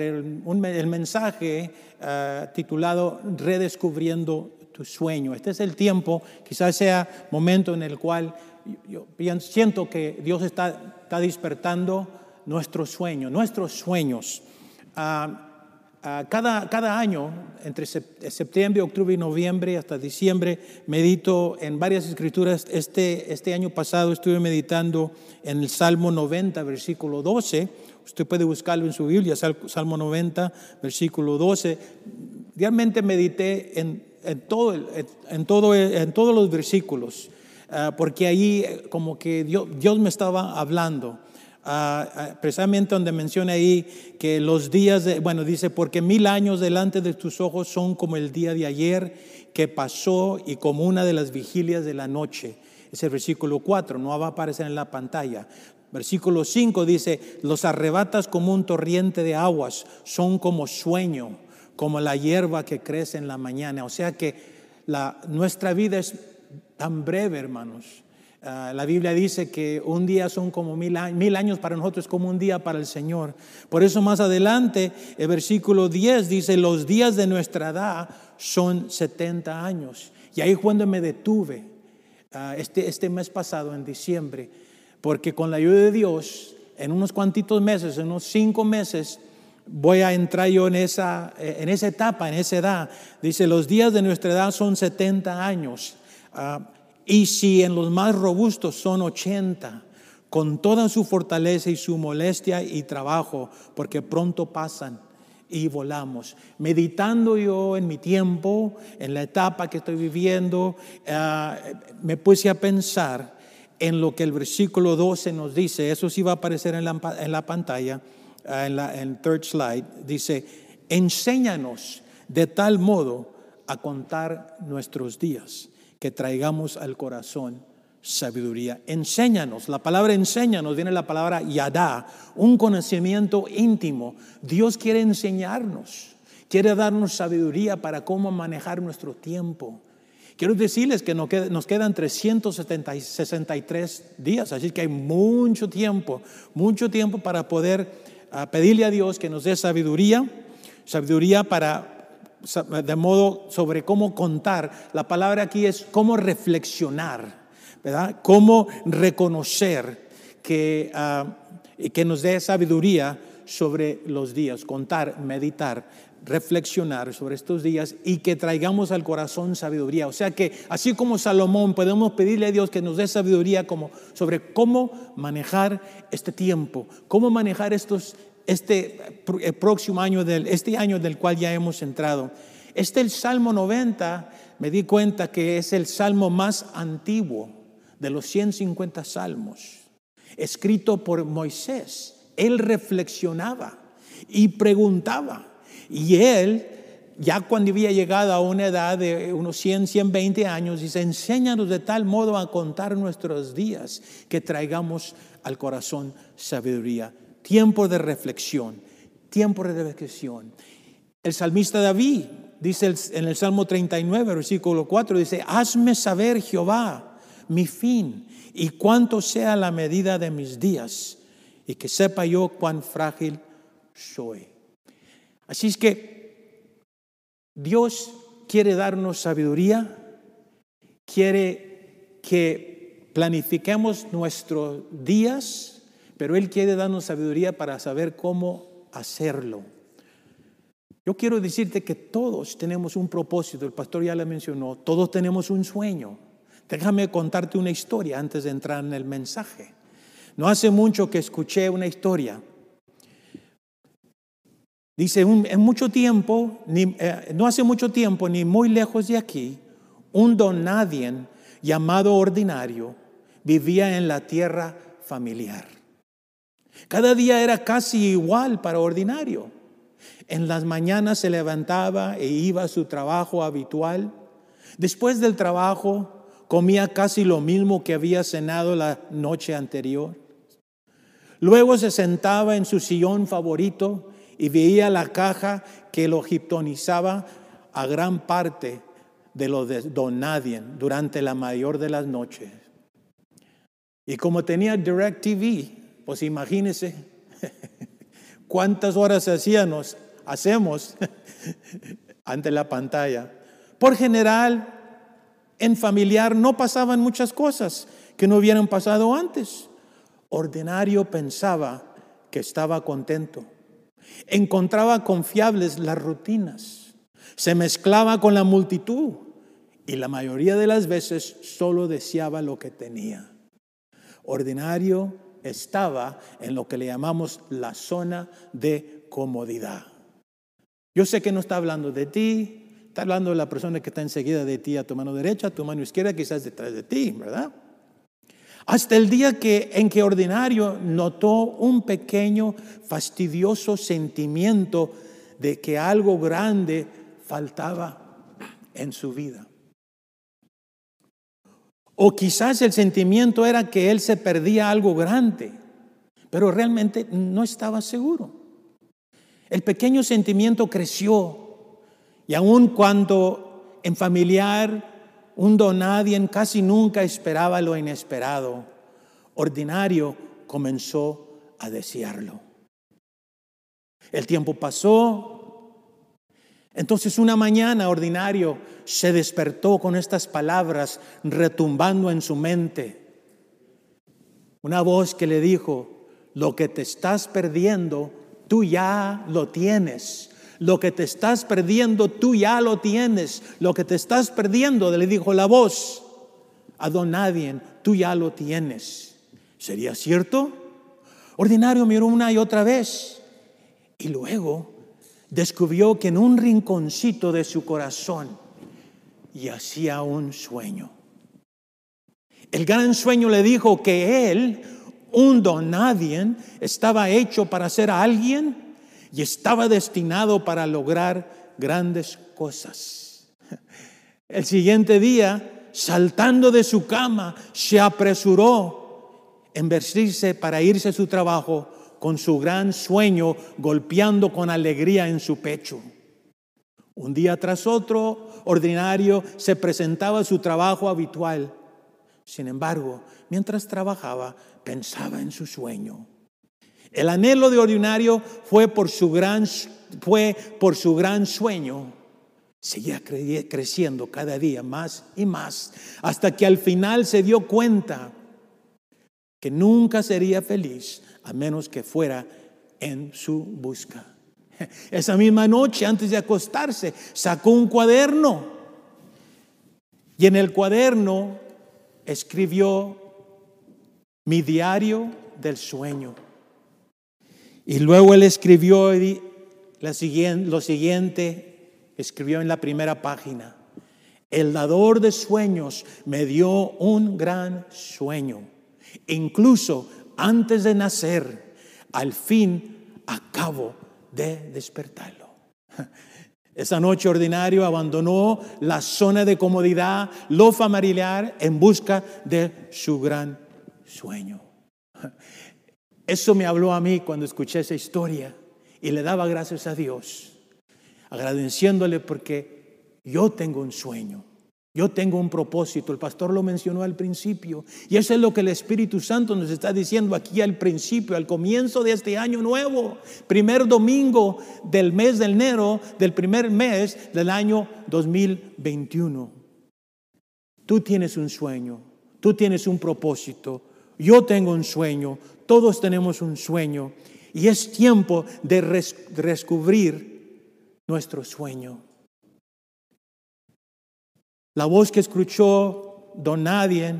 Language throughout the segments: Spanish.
el mensaje ah, titulado Redescubriendo tu sueño. Este es el tiempo, quizás sea momento en el cual yo, siento que Dios está, está despertando nuestros sueños, nuestros sueños. Ah, Ah, cada, cada año, entre septiembre, octubre y noviembre hasta diciembre, medito en varias escrituras. Este, este año pasado estuve meditando en el Salmo 90, versículo 12. Usted puede buscarlo en su Biblia, Salmo 90, versículo 12. Realmente medité en, en, todo, en, todo, en todos los versículos, ah, porque ahí como que Dios, Dios me estaba hablando. Ah, precisamente donde menciona ahí que los días, de, bueno, dice, porque mil años delante de tus ojos son como el día de ayer que pasó y como una de las vigilias de la noche. Es el versículo 4, no va a aparecer en la pantalla. Versículo 5 dice, los arrebatas como un torriente de aguas, son como sueño, como la hierba que crece en la mañana. O sea que la, nuestra vida es tan breve, hermanos. Ah, la Biblia dice que un día son como mil años, mil años para nosotros, como un día para el Señor. Por eso más adelante, el versículo 10 dice, los días de nuestra edad son 70 años. Y ahí cuando me detuve, ah, este, este mes pasado, en diciembre, porque con la ayuda de Dios, en unos cuantitos meses, en unos cinco meses, voy a entrar yo en esa, en esa etapa, en esa edad. Dice, los días de nuestra edad son 70 años. Ah, y si en los más robustos son 80, con toda su fortaleza y su molestia y trabajo, porque pronto pasan y volamos. Meditando yo en mi tiempo, en la etapa que estoy viviendo, eh, me puse a pensar en lo que el versículo 12 nos dice, eso sí va a aparecer en la, pantalla, en, la, en third slide, dice, enséñanos de tal modo a contar nuestros días que traigamos al corazón sabiduría. Enséñanos, la palabra enséñanos viene la palabra yadá, un conocimiento íntimo. Dios quiere enseñarnos, quiere darnos sabiduría para cómo manejar nuestro tiempo. Quiero decirles que nos quedan 363 días, así que hay mucho tiempo, mucho tiempo para poder ah, pedirle a Dios que nos dé sabiduría, sabiduría para de modo sobre cómo contar. La palabra aquí es cómo reflexionar, ¿verdad? Cómo reconocer que, ah, que nos dé sabiduría sobre los días, contar, meditar, reflexionar sobre estos días y que traigamos al corazón sabiduría. O sea que así como Salomón podemos pedirle a Dios que nos dé sabiduría sobre cómo manejar este tiempo, cómo manejar estos este próximo año, del, este año del cual ya hemos entrado. Este el Salmo 90, me di cuenta que es el salmo más antiguo de los 150 salmos, escrito por Moisés. Él reflexionaba y preguntaba. Y él, ya cuando había llegado a una edad de unos 100, 120 años, dice, enséñanos de tal modo a contar nuestros días que traigamos al corazón sabiduría tiempo de reflexión, tiempo de reflexión. El salmista David dice en el Salmo 39, versículo 4, dice, hazme saber, Jehová, mi fin y cuánto sea la medida de mis días, y que sepa yo cuán frágil soy. Así es que Dios quiere darnos sabiduría, quiere que planifiquemos nuestros días, pero Él quiere darnos sabiduría para saber cómo hacerlo. Yo quiero decirte que todos tenemos un propósito, el pastor ya le mencionó, todos tenemos un sueño. Déjame contarte una historia antes de entrar en el mensaje. No hace mucho que escuché una historia. Dice, en mucho tiempo, eh, no hace mucho tiempo, ni muy lejos de aquí, un don nadie llamado ordinario vivía en la tierra familiar. Cada día era casi igual para ordinario. En las mañanas se levantaba e iba a su trabajo habitual. Después del trabajo comía casi lo mismo que había cenado la noche anterior. Luego se sentaba en su sillón favorito y veía la caja que lo giptonizaba a gran parte de lo de Don Nadie durante la mayor de las noches. Y como tenía Direct TV, pues imagínese ¿Cuántas horas hacíamos, hacemos ante la pantalla? Por general, en familiar no pasaban muchas cosas que no hubieran pasado antes. Ordinario pensaba que estaba contento. Encontraba confiables las rutinas. Se mezclaba con la multitud y la mayoría de las veces solo deseaba lo que tenía. Ordinario estaba en lo que le llamamos la zona de comodidad. Yo sé que no está hablando de ti, está hablando de la persona que está enseguida de ti, a tu mano derecha, a tu mano izquierda, quizás detrás de ti, ¿verdad? Hasta el día que, en que Ordinario notó un pequeño, fastidioso sentimiento de que algo grande faltaba en su vida. O quizás el sentimiento era que él se perdía algo grande, pero realmente no estaba seguro. El pequeño sentimiento creció y aun cuando en familiar un donadien casi nunca esperaba lo inesperado, ordinario comenzó a desearlo. El tiempo pasó, entonces una mañana ordinario se despertó con estas palabras retumbando en su mente. Una voz que le dijo, lo que te estás perdiendo, tú ya lo tienes. Lo que te estás perdiendo, tú ya lo tienes. Lo que te estás perdiendo, le dijo la voz a don nadie, tú ya lo tienes. ¿Sería cierto? Ordinario miró una y otra vez y luego descubrió que en un rinconcito de su corazón hacía un sueño. El gran sueño le dijo que él, un don nadie, estaba hecho para ser alguien y estaba destinado para lograr grandes cosas. El siguiente día, saltando de su cama, se apresuró en vestirse para irse a su trabajo con su gran sueño golpeando con alegría en su pecho. Un día tras otro, ordinario, se presentaba a su trabajo habitual. Sin embargo, mientras trabajaba, pensaba en su sueño. El anhelo de ordinario fue por su gran, fue por su gran sueño. Seguía creciendo cada día más y más, hasta que al final se dio cuenta que nunca sería feliz a menos que fuera en su busca. Esa misma noche, antes de acostarse, sacó un cuaderno y en el cuaderno escribió mi diario del sueño. Y luego él escribió lo siguiente, escribió en la primera página, el dador de sueños me dio un gran sueño. Incluso antes de nacer, al fin acabo de despertarlo. Esa noche ordinario abandonó la zona de comodidad, lo familiar, en busca de su gran sueño. Eso me habló a mí cuando escuché esa historia y le daba gracias a Dios, agradeciéndole porque yo tengo un sueño. Yo tengo un propósito, el pastor lo mencionó al principio, y eso es lo que el Espíritu Santo nos está diciendo aquí al principio, al comienzo de este año nuevo, primer domingo del mes de enero, del primer mes del año 2021. Tú tienes un sueño, tú tienes un propósito, yo tengo un sueño, todos tenemos un sueño, y es tiempo de descubrir nuestro sueño. La voz que escuchó don Nadie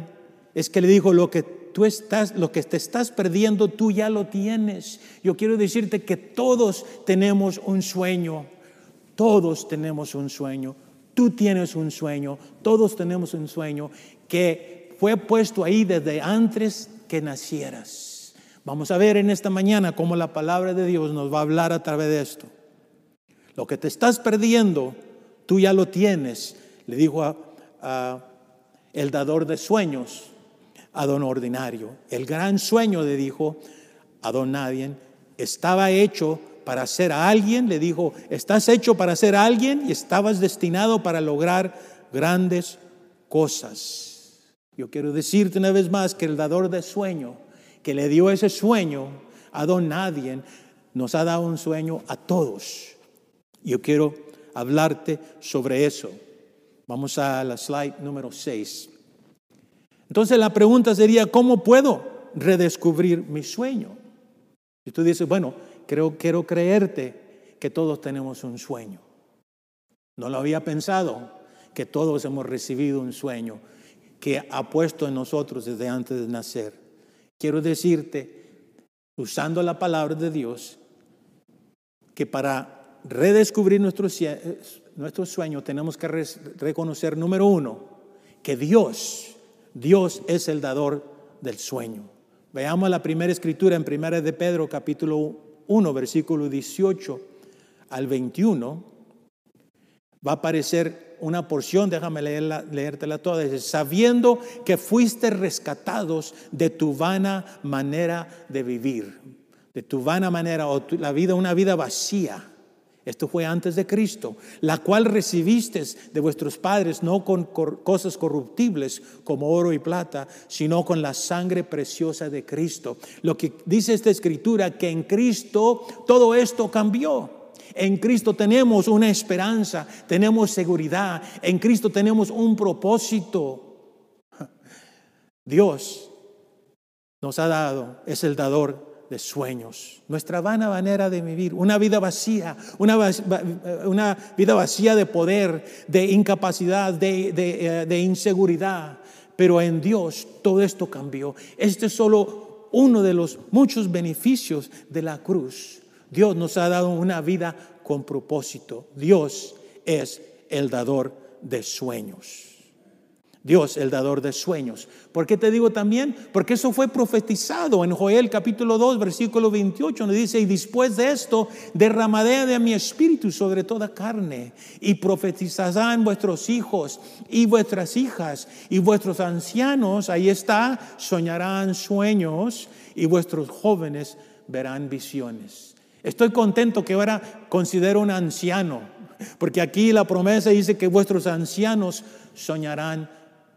es que le dijo, lo que tú estás, lo que te estás perdiendo, tú ya lo tienes. Yo quiero decirte que todos tenemos un sueño, todos tenemos un sueño, tú tienes un sueño, todos tenemos un sueño que fue puesto ahí desde antes que nacieras. Vamos a ver en esta mañana cómo la palabra de Dios nos va a hablar a través de esto. Lo que te estás perdiendo, tú ya lo tienes le dijo a, el dador de sueños, a don ordinario. El gran sueño, le dijo a don nadie, estaba hecho para ser a alguien, le dijo, estás hecho para ser alguien y estabas destinado para lograr grandes cosas. Yo quiero decirte una vez más que el dador de sueño, que le dio ese sueño a don nadie, nos ha dado un sueño a todos. Yo quiero hablarte sobre eso. Vamos a la slide número 6. Entonces la pregunta sería, ¿cómo puedo redescubrir mi sueño? Y tú dices, bueno, creo, quiero creerte que todos tenemos un sueño. No lo había pensado, que todos hemos recibido un sueño que ha puesto en nosotros desde antes de nacer. Quiero decirte, usando la palabra de Dios, que para redescubrir nuestro, nuestro sueño tenemos que reconocer, número uno, que Dios, Dios es el dador del sueño. Veamos la primera escritura en Primera de Pedro, capítulo 1, versículo 18 al 21. Va a aparecer una porción, déjame leerla, leértela toda. Dice, sabiendo que fuiste rescatados de tu vana manera de vivir, de tu vana manera, o la vida, una vida vacía esto fue antes de Cristo, la cual recibiste de vuestros padres no con cosas corruptibles como oro y plata, sino con la sangre preciosa de Cristo. Lo que dice esta escritura, que en Cristo todo esto cambió. En Cristo tenemos una esperanza, tenemos seguridad, en Cristo tenemos un propósito. Dios nos ha dado, es el dador de sueños, nuestra vana manera de vivir, una vida vacía, una, vida vacía de poder, de incapacidad, eh, de inseguridad. Pero en Dios todo esto cambió. Este es solo uno de los muchos beneficios de la cruz. Dios nos ha dado una vida con propósito. Dios es el dador de sueños. Dios, el dador de sueños. ¿Por qué te digo también? Porque eso fue profetizado en Joel capítulo 2, versículo 28, donde dice, y después de esto derramaré de mi espíritu sobre toda carne, y profetizarán vuestros hijos y vuestras hijas, y vuestros ancianos, ahí está, soñarán sueños, y vuestros jóvenes verán visiones. Estoy contento que ahora considero un anciano, porque aquí la promesa dice que vuestros ancianos soñarán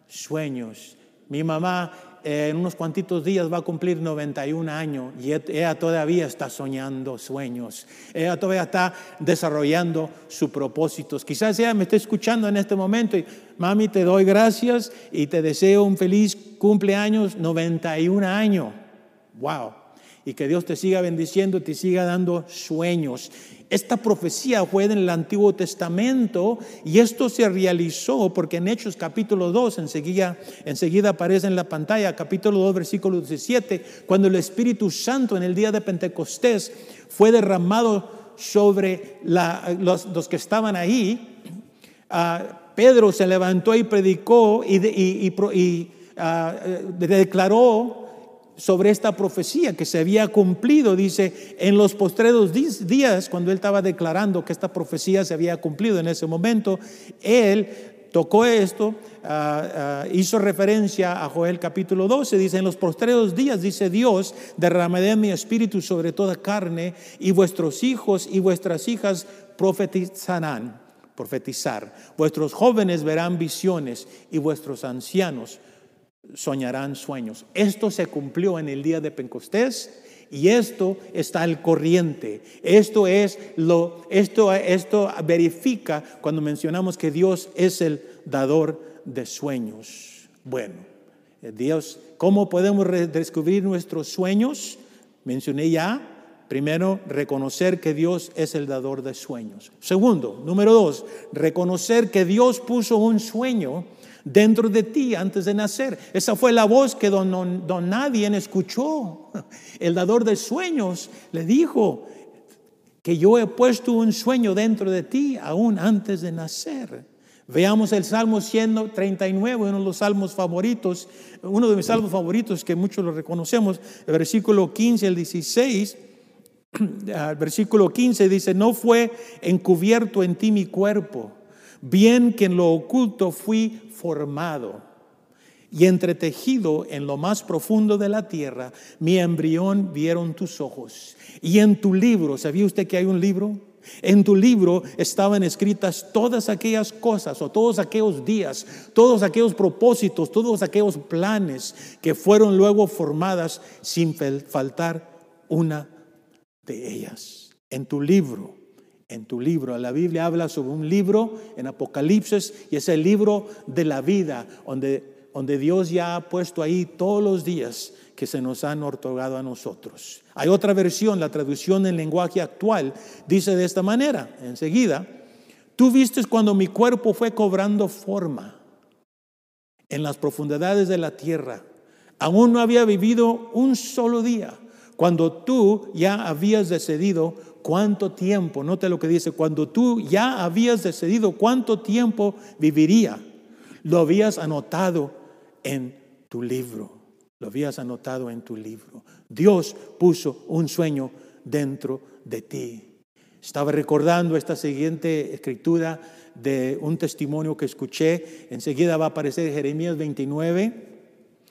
sueños. Mi mamá eh, en unos cuantitos días va a cumplir 91 años y e, ella todavía está soñando sueños. Ella todavía está desarrollando sus propósitos. Quizás ella me esté escuchando en este momento y, mami, te doy gracias y te deseo un feliz cumpleaños, 91 años. Wow. Y que Dios te siga bendiciendo, te siga dando sueños. Esta profecía fue en el Antiguo Testamento y esto se realizó porque en Hechos capítulo 2, enseguida, enseguida aparece en la pantalla, capítulo 2, versículo 17, cuando el Espíritu Santo en el día de Pentecostés fue derramado sobre los, que estaban ahí, ah, Pedro se levantó y predicó y, ah, eh, declaró sobre esta profecía que se había cumplido. Dice, en los postreros días, cuando él estaba declarando que esta profecía se había cumplido en ese momento, él tocó esto, ah, ah, hizo referencia a Joel capítulo 12, dice, en los postreros días, dice Dios, derramaré mi espíritu sobre toda carne y vuestros hijos y vuestras hijas profetizarán, profetizar, vuestros jóvenes verán visiones y vuestros ancianos soñarán sueños. Esto se cumplió en el día de Pentecostés y esto está al corriente. Esto es lo esto esto verifica cuando mencionamos que Dios es el dador de sueños. Bueno, Dios, ¿cómo podemos descubrir nuestros sueños? Mencioné ya Primero, reconocer que Dios es el dador de sueños. Segundo, número dos, reconocer que Dios puso un sueño dentro de ti antes de nacer. Esa fue la voz que don, don, nadie escuchó. El dador de sueños le dijo que yo he puesto un sueño dentro de ti aún antes de nacer. Veamos el Salmo 139, uno de los salmos favoritos, uno de mis salmos favoritos que muchos lo reconocemos, versículo 15 al 16. El versículo 15 dice, no fue encubierto en ti mi cuerpo, bien que en lo oculto fui formado y entretejido en lo más profundo de la tierra, mi embrión vieron tus ojos. Y en tu libro, ¿sabía usted que hay un libro? En tu libro estaban escritas todas aquellas cosas o todos aquellos días, todos aquellos propósitos, todos aquellos planes que fueron luego formadas sin faltar una de ellas. En tu libro, en tu libro. La Biblia habla sobre un libro en Apocalipsis y es el libro de la vida, donde, donde Dios ya ha puesto ahí todos los días que se nos han otorgado a nosotros. Hay otra versión, la traducción en lenguaje actual, dice de esta manera, enseguida, tú viste cuando mi cuerpo fue cobrando forma en las profundidades de la tierra. Aún no había vivido un solo día, cuando tú ya habías decidido cuánto tiempo, note lo que dice, cuando tú ya habías decidido cuánto tiempo viviría, lo habías anotado en tu libro, lo habías anotado en tu libro. Dios puso un sueño dentro de ti. Estaba recordando esta siguiente escritura de un testimonio que escuché. Enseguida va a aparecer Jeremías 29,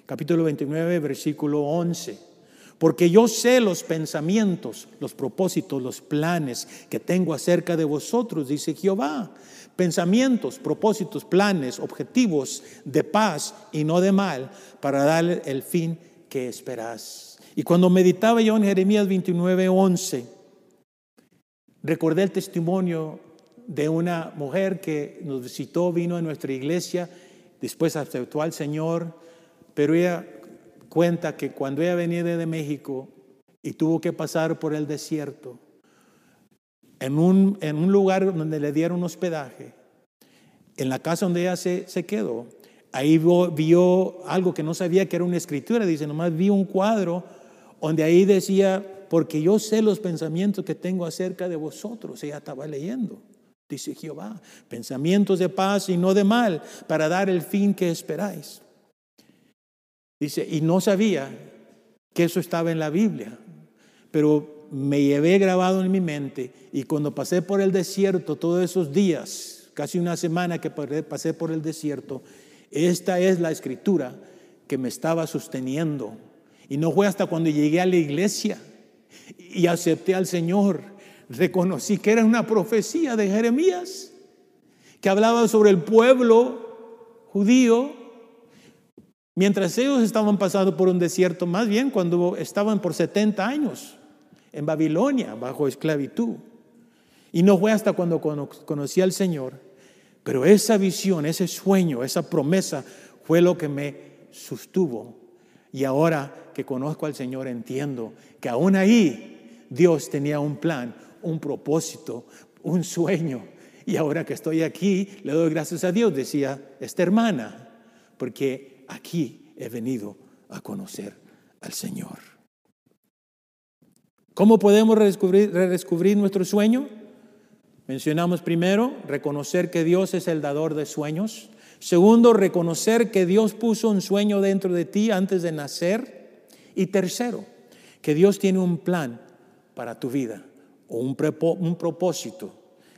capítulo 29, versículo 11. Porque yo sé los pensamientos, los propósitos, los planes que tengo acerca de vosotros, dice Jehová. Pensamientos, propósitos, planes, objetivos de paz y no de mal, para darle el fin que esperás. Y cuando meditaba yo en Jeremías 29, 11, recordé el testimonio de una mujer que nos visitó, vino a nuestra iglesia, después aceptó al Señor, pero ella cuenta que cuando ella venía de México y tuvo que pasar por el desierto, en un, en un lugar donde le dieron hospedaje, en la casa donde ella se, se quedó, ahí vio, vio, algo que no sabía que era una escritura, dice, nomás vi un cuadro donde ahí decía, porque yo sé los pensamientos que tengo acerca de vosotros, ella estaba leyendo. Dice Jehová, pensamientos de paz y no de mal, para dar el fin que esperáis. Dice, y no sabía que eso estaba en la Biblia, pero me llevé grabado en mi mente y cuando pasé por el desierto todos esos días, casi una semana que pasé por el desierto, esta es la escritura que me estaba sosteniendo. Y no fue hasta cuando llegué a la iglesia y acepté al Señor reconocí que era una profecía de Jeremías, que hablaba sobre el pueblo judío, mientras ellos estaban pasando por un desierto, más bien cuando estaban por 70 años en Babilonia bajo esclavitud. Y no fue hasta cuando conocí al Señor, pero esa visión, ese sueño, esa promesa fue lo que me sostuvo. Y ahora que conozco al Señor entiendo que aún ahí Dios tenía un plan, un propósito, un sueño. Y ahora que estoy aquí, le doy gracias a Dios, decía esta hermana, porque aquí he venido a conocer al Señor. ¿Cómo podemos redescubrir, nuestro sueño? Mencionamos primero, reconocer que Dios es el dador de sueños. Segundo, reconocer que Dios puso un sueño dentro de ti antes de nacer. Y tercero, que Dios tiene un plan para tu vida o un, un propósito.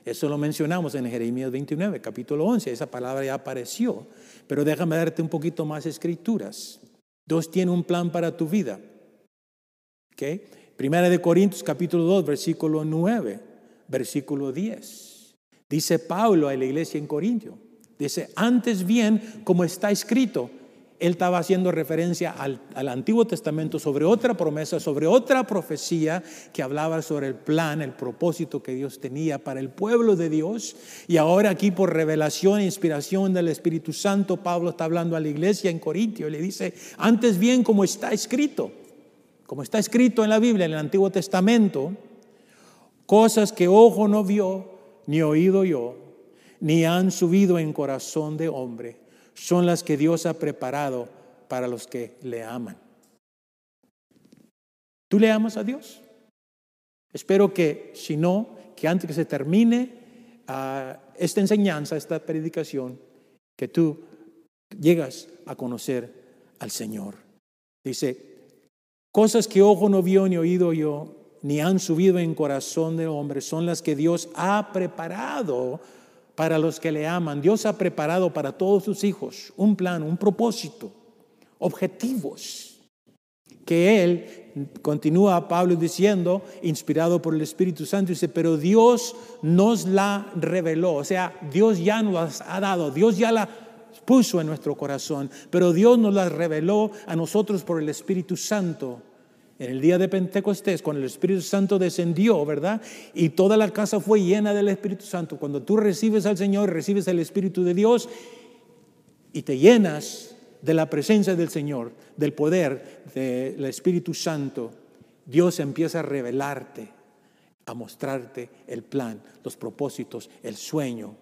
Eso lo mencionamos en Jeremías 29, capítulo 11. Esa palabra ya apareció. Pero déjame darte un poquito más escrituras. Dios tiene un plan para tu vida. ¿Okay? Primera de Corintios, capítulo 2, versículo 9, versículo 10. Dice Pablo a la iglesia en Corintio. Dice, antes bien, como está escrito, él estaba haciendo referencia al, Antiguo Testamento sobre otra promesa, sobre otra profecía que hablaba sobre el plan, el propósito que Dios tenía para el pueblo de Dios. Y ahora aquí por revelación e inspiración del Espíritu Santo, Pablo está hablando a la iglesia en Corintio y le dice, antes bien como está escrito, como está escrito en la Biblia, en el Antiguo Testamento, cosas que ojo no vio, ni oído yo, ni han subido en corazón de hombre son las que Dios ha preparado para los que le aman. ¿Tú le amas a Dios? Espero que, si no, que antes que se termine ah, esta enseñanza, esta predicación, que tú llegas a conocer al Señor. Dice, cosas que ojo no vio ni oído yo, ni han subido en corazón de hombre, son las que Dios ha preparado para los que le aman. Dios ha preparado para todos sus hijos un plan, un propósito, objetivos, que Él, continúa Pablo diciendo, inspirado por el Espíritu Santo, dice, pero Dios nos la reveló, o sea, Dios ya nos las ha dado, Dios ya la puso en nuestro corazón, pero Dios nos la reveló a nosotros por el Espíritu Santo En el día de Pentecostés, cuando el Espíritu Santo descendió, ¿verdad? Y toda la casa fue llena del Espíritu Santo. Cuando tú recibes al Señor, recibes el Espíritu de Dios y te llenas de la presencia del Señor, del poder del Espíritu Santo, Dios empieza a revelarte, a mostrarte el plan, los propósitos, el sueño.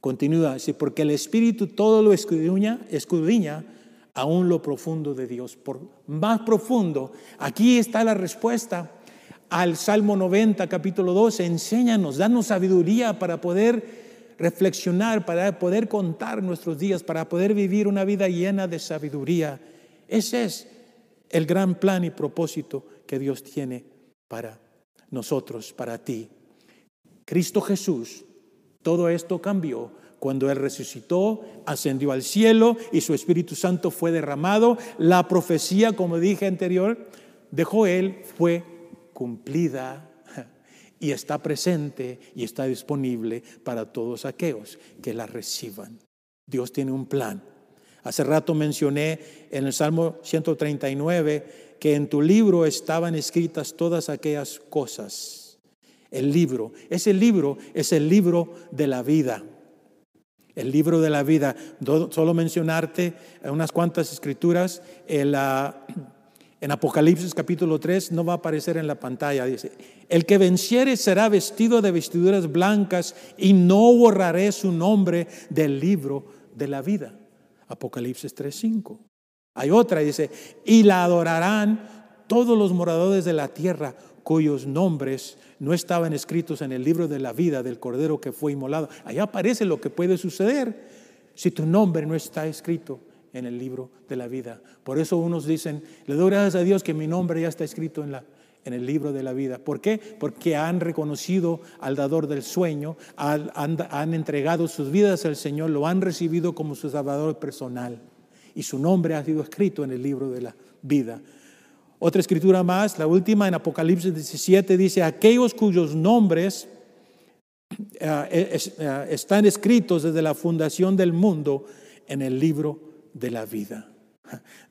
Continúa así, porque el Espíritu todo lo escudriña, escudriña aún lo profundo de Dios, por más profundo. Aquí está la respuesta al Salmo 90, capítulo 12. Enséñanos, danos sabiduría para poder reflexionar, para poder contar nuestros días, para poder vivir una vida llena de sabiduría. Ese es el gran plan y propósito que Dios tiene para nosotros, para ti. Cristo Jesús, todo esto cambió cuando Él resucitó, ascendió al cielo y su Espíritu Santo fue derramado. La profecía, como dije anterior, dejó Él fue cumplida y está presente y está disponible para todos aquellos que la reciban. Dios tiene un plan. Hace rato mencioné en el Salmo 139 que en tu libro estaban escritas todas aquellas cosas. El libro, ese libro es el libro de la vida el libro de la vida. Solo mencionarte unas cuantas escrituras. En, en Apocalipsis capítulo 3 no va a aparecer en la pantalla. Dice, el que venciere será vestido de vestiduras blancas y no borraré su nombre del libro de la vida. Apocalipsis 3.5. Hay otra, dice, y la adorarán todos los moradores de la tierra cuyos nombres no estaban escritos en el libro de la vida del Cordero que fue inmolado. Allá aparece lo que puede suceder si tu nombre no está escrito en el libro de la vida. Por eso unos dicen, le doy gracias a Dios que mi nombre ya está escrito en, la, en el libro de la vida. ¿Por qué? Porque han reconocido al dador del sueño, han, han entregado sus vidas al Señor, lo han recibido como su salvador personal. Y su nombre ha sido escrito en el libro de la vida. Otra escritura más, la última en Apocalipsis 17, dice, aquellos cuyos nombres eh, eh, están escritos desde la fundación del mundo en el libro de la vida.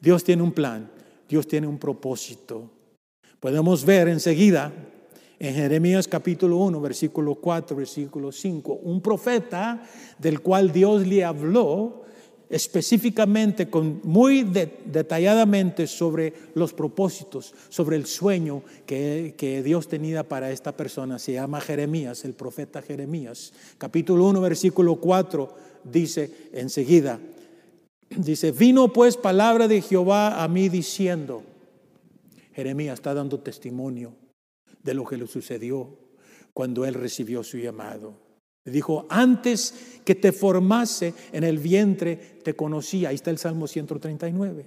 Dios tiene un plan, Dios tiene un propósito. Podemos ver enseguida en Jeremías capítulo 1, versículo 4, versículo 5, un profeta del cual Dios le habló específicamente, con, muy detalladamente sobre los propósitos, sobre el sueño que, que, Dios tenía para esta persona. Se llama Jeremías, el profeta Jeremías. Capítulo 1, versículo 4 dice enseguida, dice, vino pues palabra de Jehová a mí diciendo, Jeremías está dando testimonio de lo que le sucedió cuando él recibió su llamado. Dijo, antes que te formase en el vientre, te conocí. Ahí está el Salmo 139.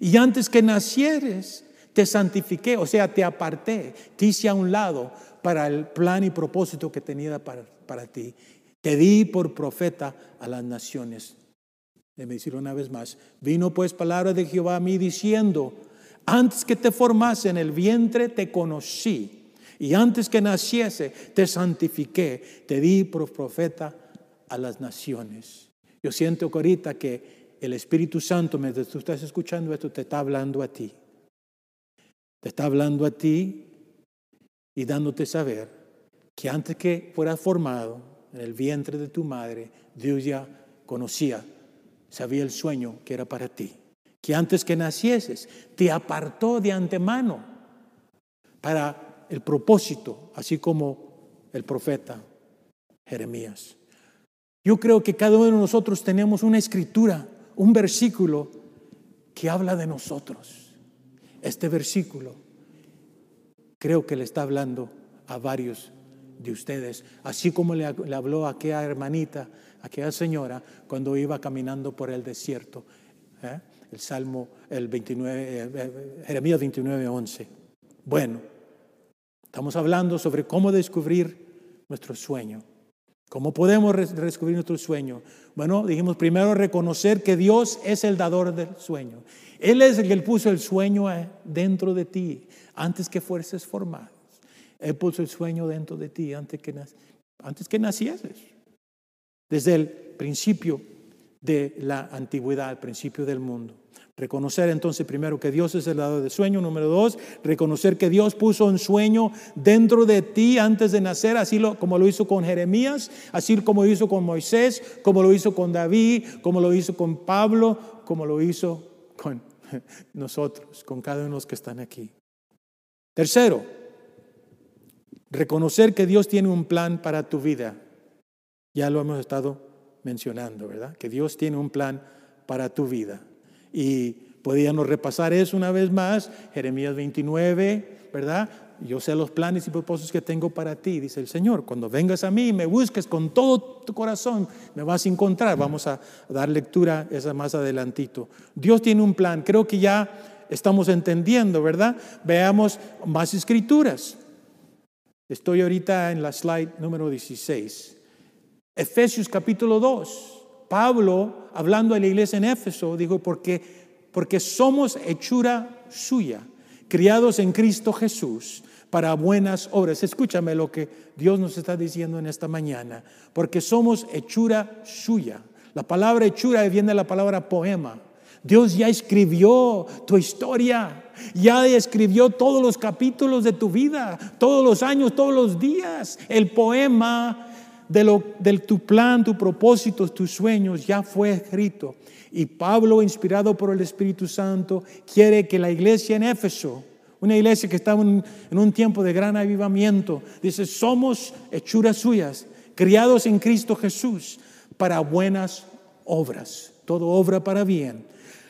Y antes que nacieres, te santifiqué, o sea, te aparté, te hice a un lado para el plan y propósito que tenía para, para ti. Te di por profeta a las naciones. Déjame decir una vez más, vino pues palabra de Jehová a mí diciendo, antes que te formase en el vientre, te conocí y antes que naciese, te santifiqué, te di profeta a las naciones. Yo siento que ahorita que el Espíritu Santo, mientras tú estás escuchando esto, te está hablando a ti. Te está hablando a ti y dándote saber que antes que fueras formado en el vientre de tu madre, Dios ya conocía, sabía el sueño que era para ti. Que antes que nacieses, te apartó de antemano para el propósito, así como el profeta Jeremías. Yo creo que cada uno de nosotros tenemos una escritura, un versículo que habla de nosotros. Este versículo creo que le está hablando a varios de ustedes, así como le, habló a aquella hermanita, a aquella señora, cuando iba caminando por el desierto. ¿eh? El Salmo, el 29, eh, eh, Jeremías 29, 11. Bueno, Estamos hablando sobre cómo descubrir nuestro sueño. ¿Cómo podemos descubrir nuestro sueño? Bueno, dijimos primero reconocer que Dios es el dador del sueño. Él es el que puso el sueño eh, dentro de ti antes que fueses formado. Él puso el sueño dentro de ti antes que, antes que nacieses. Desde el principio de la antigüedad, al principio del mundo. Reconocer entonces primero que Dios es el dador de sueño. Número dos, reconocer que Dios puso un sueño dentro de ti antes de nacer, así como lo hizo con Jeremías, así como lo hizo con Moisés, como lo hizo con David, como lo hizo con Pablo, como lo hizo con nosotros, con cada uno de los que están aquí. Tercero, reconocer que Dios tiene un plan para tu vida. Ya lo hemos estado mencionando, ¿verdad? Que Dios tiene un plan para tu vida. Y podíamos repasar eso una vez más, Jeremías 29, ¿verdad? Yo sé los planes y propósitos que tengo para ti, dice el Señor. Cuando vengas a mí y me busques con todo tu corazón, me vas a encontrar. Vamos a dar lectura esa más adelantito. Dios tiene un plan. Creo que ya estamos entendiendo, ¿verdad? Veamos más escrituras. Estoy ahorita en la slide número 16. Efesios capítulo 2. Pablo, hablando a la iglesia en Éfeso, dijo, porque, porque somos hechura suya, criados en Cristo Jesús para buenas obras. Escúchame lo que Dios nos está diciendo en esta mañana, porque somos hechura suya. La palabra hechura viene de la palabra poema. Dios ya escribió tu historia, ya escribió todos los capítulos de tu vida, todos los años, todos los días. El poema de, lo, tu plan, tu propósito, tus sueños ya fue escrito. Y Pablo, inspirado por el Espíritu Santo, quiere que la iglesia en Éfeso, una iglesia que estaba en, en un tiempo de gran avivamiento, dice, somos hechuras suyas, criados en Cristo Jesús para buenas obras, todo obra para bien,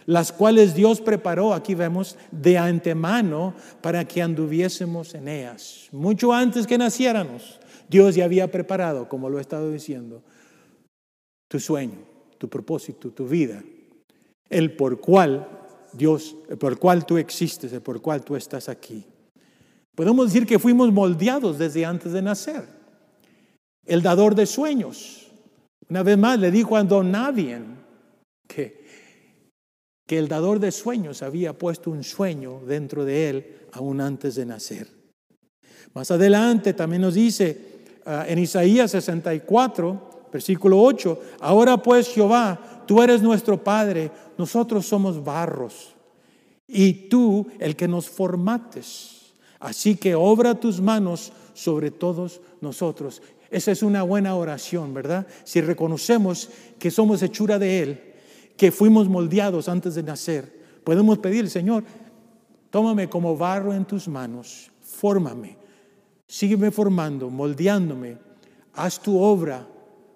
las cuales Dios preparó, aquí vemos, de antemano para que anduviésemos en ellas, mucho antes que naciéramos. Dios ya había preparado, como lo he estado diciendo, tu sueño, tu propósito, tu vida, el por cual Dios, el por cual tú existes, el por cual tú estás aquí. Podemos decir que fuimos moldeados desde antes de nacer. El dador de sueños. Una vez más le dijo a Don Nadie que, que el dador de sueños había puesto un sueño dentro de él aún antes de nacer. Más adelante también nos dice en Isaías 64, versículo 8, ahora pues Jehová, tú eres nuestro Padre, nosotros somos barros, y tú el que nos formates. Así que obra tus manos sobre todos nosotros. Esa es una buena oración, ¿verdad? Si reconocemos que somos hechura de Él, que fuimos moldeados antes de nacer, podemos pedir, Señor, tómame como barro en tus manos, fórmame Sígueme formando, moldeándome. Haz tu obra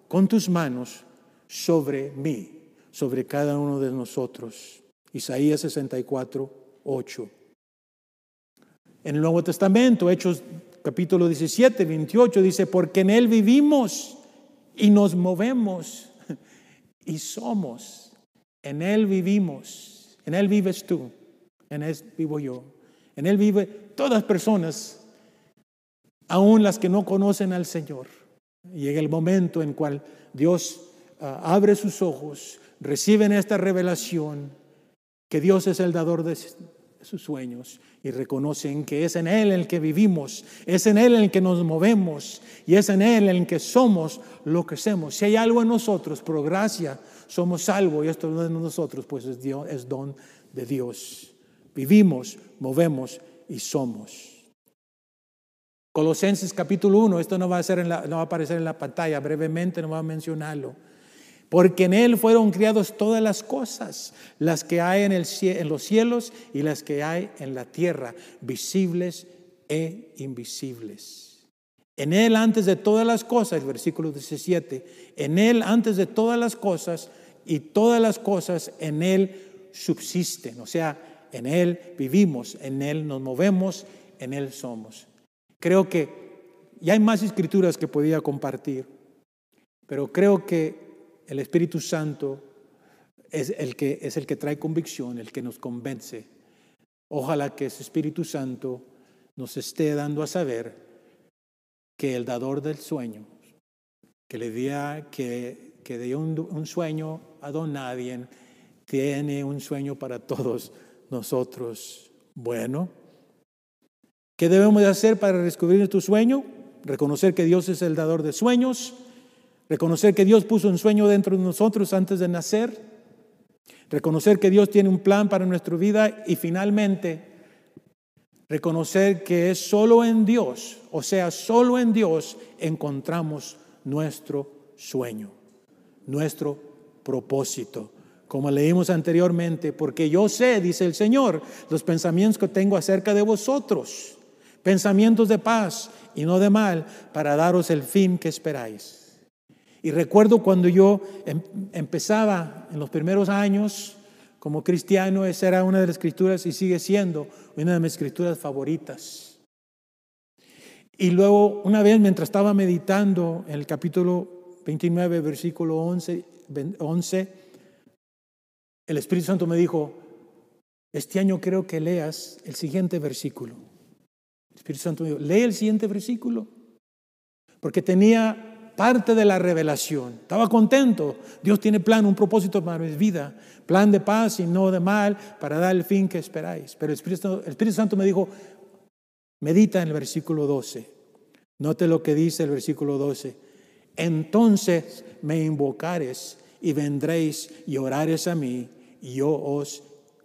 con tus manos sobre mí, sobre cada uno de nosotros. Isaías 64, 8. En el Nuevo Testamento, Hechos capítulo 17, 28, dice, porque en Él vivimos y nos movemos y somos. En Él vivimos, en Él vives tú, en Él vivo yo, en Él vive todas personas aún las que no conocen al Señor. Llega el momento en cual Dios ah, abre sus ojos, reciben esta revelación, que Dios es el dador de sus sueños y reconocen que es en Él el que vivimos, es en Él el que nos movemos y es en Él el que somos lo que somos. Si hay algo en nosotros, por gracia, somos salvos y esto no es de nosotros, pues es, Dios, es don de Dios. Vivimos, movemos y somos. Colosenses capítulo 1, esto no va, a aparecer en la pantalla, brevemente no va a mencionarlo. Porque en Él fueron criadas todas las cosas, las que hay en los cielos y las que hay en la tierra, visibles e invisibles. En Él antes de todas las cosas, versículo 17, en Él antes de todas las cosas y todas las cosas en Él subsisten. O sea, en Él vivimos, en Él nos movemos, en Él somos. Creo que ya hay más escrituras que podía compartir, pero creo que el Espíritu Santo es el que, es el que trae convicción, el que nos convence. Ojalá que ese Espíritu Santo nos esté dando a saber que el dador del sueño, que le dio, que, que dio un, un sueño a don nadie, tiene un sueño para todos nosotros. Bueno, ¿Qué debemos de hacer para descubrir tu sueño? Reconocer que Dios es el dador de sueños, Reconocer que Dios puso un sueño dentro de nosotros antes de nacer. Reconocer que Dios tiene un plan para nuestra vida y finalmente reconocer que es solo en Dios, o sea, solo en Dios encontramos nuestro sueño, nuestro propósito. Como leímos anteriormente, porque yo sé, dice el Señor, los pensamientos que tengo acerca de vosotros, pensamientos de paz y no de mal, para daros el fin que esperáis. Y recuerdo cuando yo em, empezaba en los primeros años como cristiano, esa era una de las escrituras y sigue siendo una de mis escrituras favoritas. Y luego, una vez mientras estaba meditando en el capítulo 29, versículo 11, 11 el Espíritu Santo me dijo, este año creo que leas el siguiente versículo. El Espíritu Santo me dijo, lee el siguiente versículo. Porque tenía parte de la revelación. Estaba contento. Dios tiene plan, un propósito para mi vida. Plan de paz y no de mal para dar el fin que esperáis. Pero el Espíritu, Santo me dijo, medita en el versículo 12. Note lo que dice el versículo 12. Entonces me invocares y vendréis y orares a mí y yo os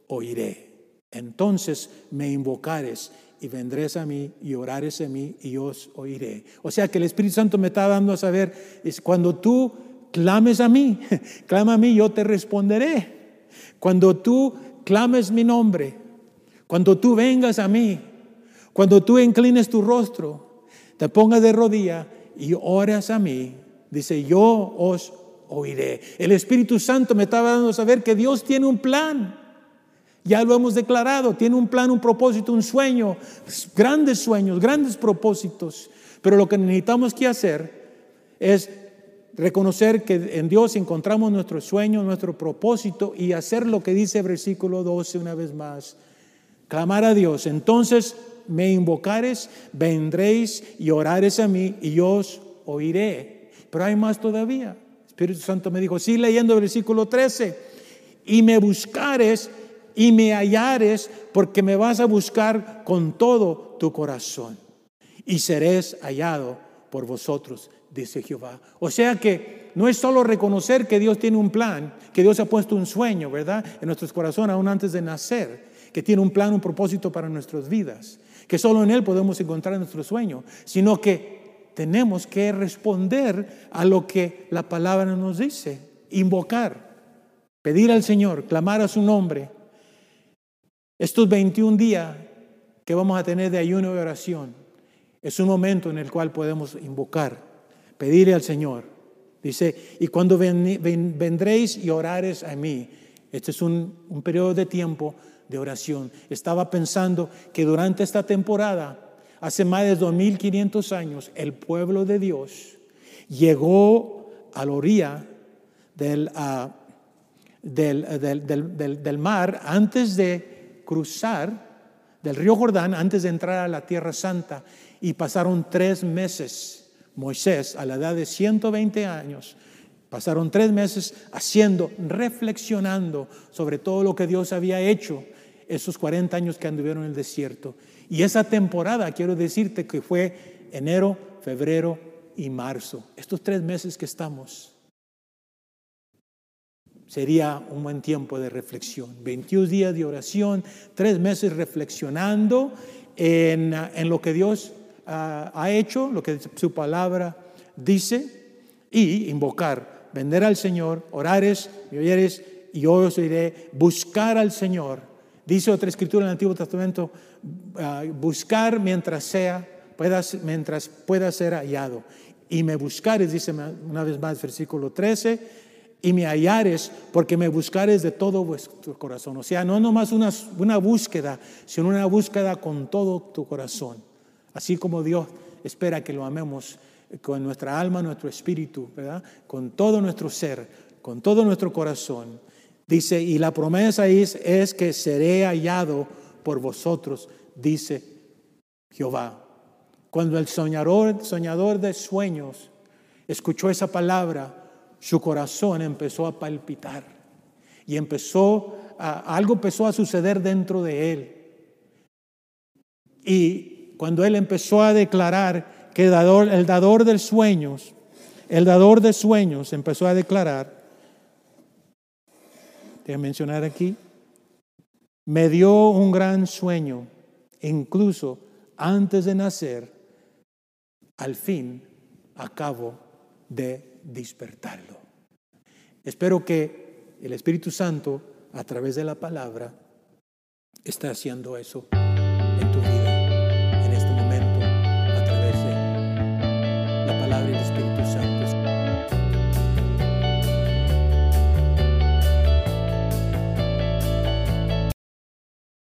oiré. Entonces me invocares y vendréis a mí y orares a mí y os oiré. O sea que el Espíritu Santo me está dando a saber, es cuando tú clames a mí, clama a mí, yo te responderé. Cuando tú clames mi nombre, cuando tú vengas a mí, cuando tú inclines tu rostro, te pongas de rodilla y oras a mí, dice, yo os oiré. El Espíritu Santo me estaba dando a saber que Dios tiene un plan. Ya lo hemos declarado, tiene un plan, un propósito, un sueño, grandes sueños, grandes propósitos. Pero lo que necesitamos que hacer es reconocer que en Dios encontramos nuestro sueño, nuestro propósito y hacer lo que dice el versículo 12 una vez más. Clamar a Dios. Entonces me invocares, vendréis y orares a mí y yo os oiré. Pero hay más todavía. Espíritu Santo me dijo, sí leyendo el versículo 13, y me buscares y me hallares porque me vas a buscar con todo tu corazón y seréis hallado por vosotros, dice Jehová. O sea que no es solo reconocer que Dios tiene un plan, que Dios ha puesto un sueño, ¿verdad? En nuestros corazones aún antes de nacer, que tiene un plan, un propósito para nuestras vidas, que solo en Él podemos encontrar nuestro sueño, sino que tenemos que responder a lo que la palabra nos dice, invocar, pedir al Señor, clamar a su nombre. Estos 21 días que vamos a tener de ayuno y oración es un momento en el cual podemos invocar, pedirle al Señor. Dice, y cuando vendréis y orares a mí, este es un, periodo de tiempo de oración. Estaba pensando que durante esta temporada hace más de 2500 años, el pueblo de Dios llegó a la orilla ah, del, del, mar antes de cruzar del río Jordán, antes de entrar a la tierra santa, y pasaron tres meses. Moisés, a la edad de 120 años, pasaron tres meses haciendo, reflexionando sobre todo lo que Dios había hecho esos 40 años que anduvieron en el desierto. Y esa temporada, quiero decirte que fue enero, febrero y marzo. Estos tres meses que estamos. Sería un buen tiempo de reflexión. 21 días de oración, tres meses reflexionando en, lo que Dios ah, ha hecho, lo que su palabra dice, y invocar, vender al Señor, orares y oyeres, y yo os iré, buscar al Señor. Dice otra escritura en el Antiguo Testamento, Ah, buscar mientras sea, pueda, mientras pueda ser hallado. Y me buscares, dice una vez más, versículo 13, y me hallares porque me buscares de todo vuestro corazón. O sea, no nomás una, una búsqueda, sino una búsqueda con todo tu corazón. Así como Dios espera que lo amemos con nuestra alma, nuestro espíritu, ¿verdad? Con todo nuestro ser, con todo nuestro corazón. Dice, y la promesa es, es que seré hallado por vosotros, dice Jehová. Cuando el soñador, soñador de sueños escuchó esa palabra, su corazón empezó a palpitar y empezó a, algo empezó a suceder dentro de él. Y cuando él empezó a declarar que el dador, de sueños el dador de sueños empezó a declarar, a mencionar aquí, me dio un gran sueño, incluso antes de nacer, al fin acabo de despertarlo. Espero que el Espíritu Santo, a través de la palabra, esté haciendo eso